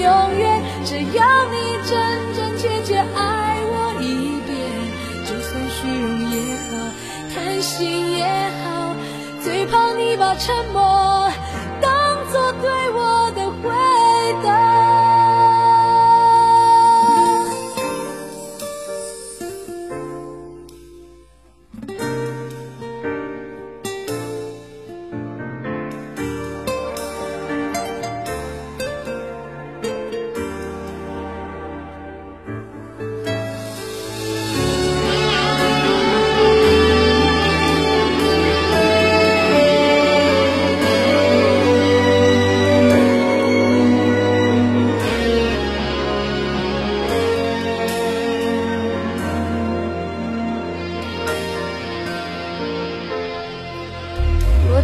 永远，只要你真真切切爱我一遍。就算虚荣也好，贪心也好，最怕你把沉默